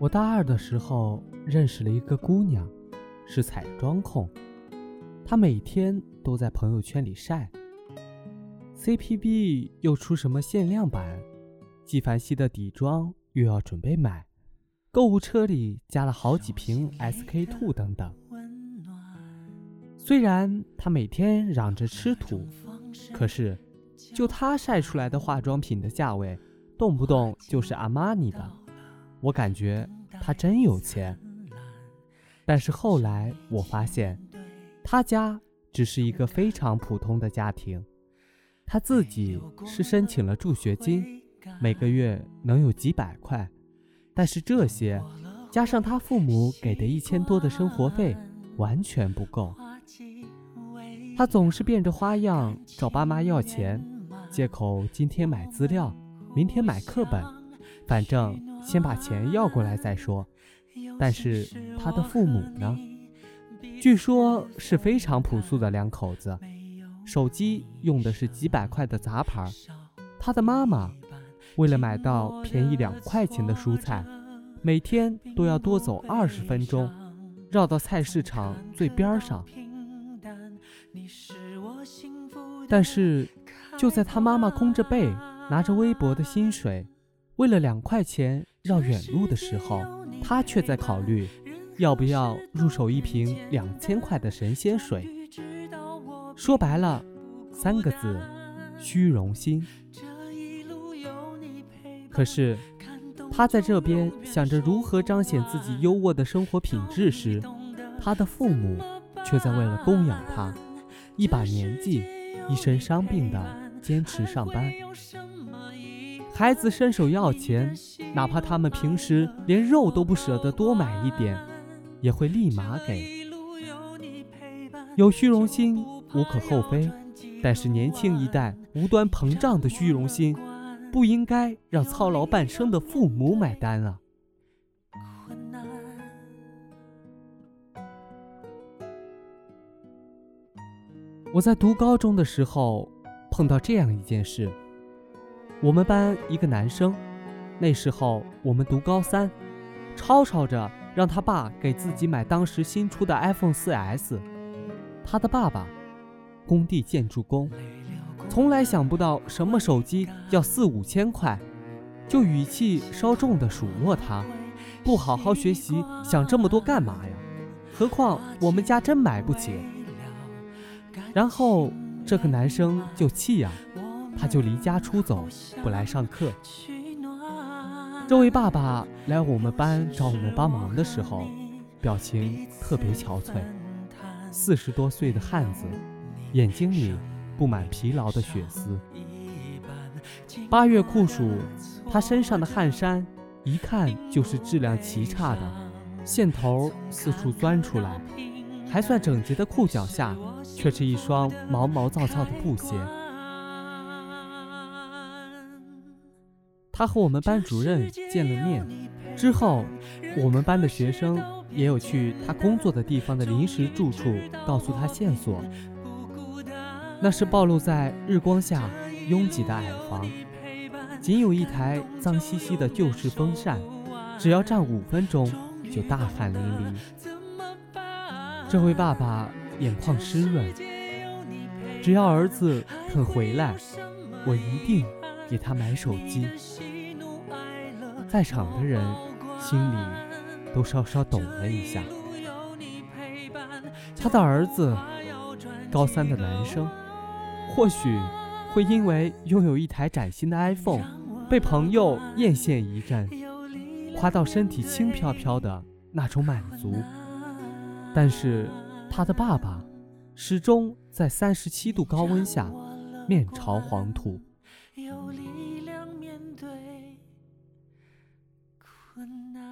我大二的时候认识了一个姑娘，是彩妆控。她每天都在朋友圈里晒。CPB 又出什么限量版？纪梵希的底妆又要准备买。购物车里加了好几瓶 SK two 等等。虽然她每天嚷着吃土，可是就她晒出来的化妆品的价位，动不动就是阿玛尼的。我感觉他真有钱，但是后来我发现，他家只是一个非常普通的家庭。他自己是申请了助学金，每个月能有几百块，但是这些加上他父母给的一千多的生活费，完全不够。他总是变着花样找爸妈要钱，借口今天买资料，明天买课本，反正。先把钱要过来再说，但是他的父母呢？据说是非常朴素的两口子，手机用的是几百块的杂牌。他的妈妈为了买到便宜两块钱的蔬菜，每天都要多走二十分钟，绕到菜市场最边上。但是就在他妈妈空着背，拿着微薄的薪水。为了两块钱绕远路的时候，他却在考虑要不要入手一瓶两千块的神仙水。说白了，三个字：虚荣心。可是，他在这边想着如何彰显自己优渥的生活品质时，他的父母却在为了供养他，一把年纪、一身伤病的坚持上班。孩子伸手要钱，哪怕他们平时连肉都不舍得多买一点，也会立马给。有虚荣心无可厚非，但是年轻一代无端膨胀的虚荣心，不应该让操劳半生的父母买单啊！我在读高中的时候，碰到这样一件事。我们班一个男生，那时候我们读高三，吵吵着让他爸给自己买当时新出的 iPhone 4S。他的爸爸，工地建筑工，从来想不到什么手机要四五千块，就语气稍重的数落他：“不好好学习，想这么多干嘛呀？何况我们家真买不起。”然后这个男生就气呀。他就离家出走，不来上课。这位爸爸来我们班找我们帮忙的时候，表情特别憔悴。四十多岁的汉子，眼睛里布满疲劳的血丝。八月酷暑，他身上的汗衫一看就是质量极差的，线头四处钻出来，还算整洁的裤脚下，却是一双毛毛躁躁的布鞋。他和我们班主任见了面之后，我们班的学生也有去他工作的地方的临时住处告诉他线索。那是暴露在日光下拥挤的矮房，仅有一台脏兮兮的旧式风扇，只要站五分钟就大汗淋漓。这位爸爸眼眶湿润，只要儿子肯回来，我一定给他买手机。在场的人心里都稍稍懂了一下。他的儿子，高三的男生，或许会因为拥有一台崭新的 iPhone，被朋友艳羡一阵，夸到身体轻飘飘的那种满足。但是他的爸爸，始终在三十七度高温下面朝黄土。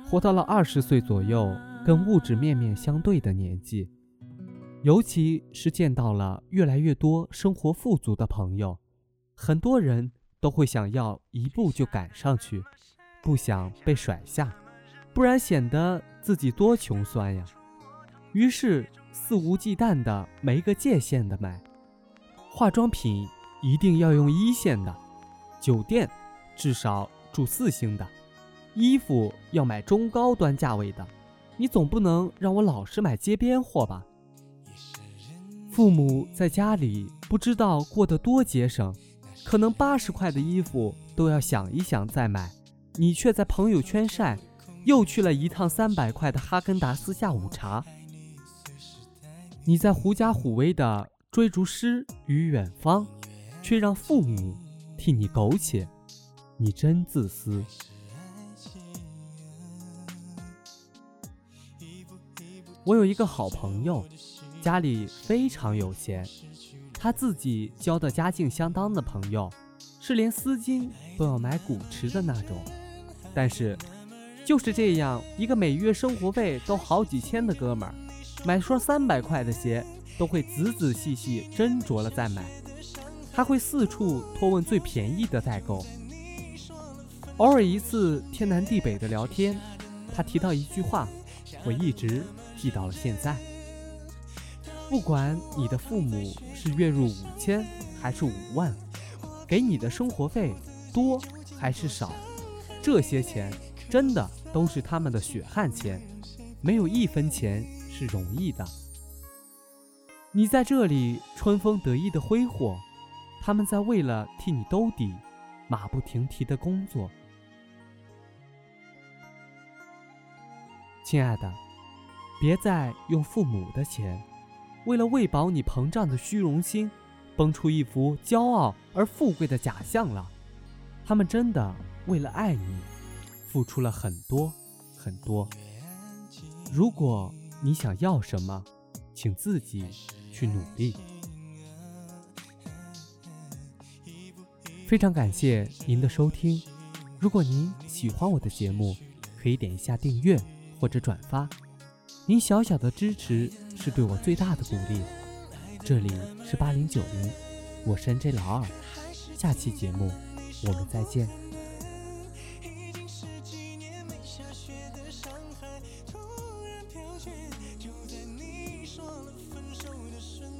活到了二十岁左右，跟物质面面相对的年纪，尤其是见到了越来越多生活富足的朋友，很多人都会想要一步就赶上去，不想被甩下，不然显得自己多穷酸呀。于是肆无忌惮的没个界限的买，化妆品一定要用一线的，酒店至少住四星的。衣服要买中高端价位的，你总不能让我老是买街边货吧？父母在家里不知道过得多节省，可能八十块的衣服都要想一想再买，你却在朋友圈晒，又去了一趟三百块的哈根达斯下午茶。你在狐假虎威的追逐诗与远方，却让父母替你苟且，你真自私。我有一个好朋友。家里非常有钱，他自己交的家境相当的朋友，是连丝巾都要买古驰的那种。但是，就是这样一个每月生活费都好几千的哥们儿，买双三百块的鞋都会仔仔细细斟酌了再买，还会四处托问最便宜的代购。偶尔一次天南地北的聊天，他提到一句话，我一直记到了现在。不管你的父母是月入五千还是五万，给你的生活费多还是少，这些钱真的都是他们的血汗钱，没有一分钱是容易的。你在这里春风得意的挥霍，他们在为了替你兜底，马不停蹄的工作。亲爱的，别再用父母的钱。为了喂饱你膨胀的虚荣心，崩出一副骄傲而富贵的假象了。他们真的为了爱你，付出了很多很多。如果你想要什么，请自己去努力。非常感谢您的收听。如果您喜欢我的节目，可以点一下订阅或者转发。你小小的支持。是对我最大的鼓励。这里是八零九零，我是 NJ 老二。下期节目我们再见。说了分手的瞬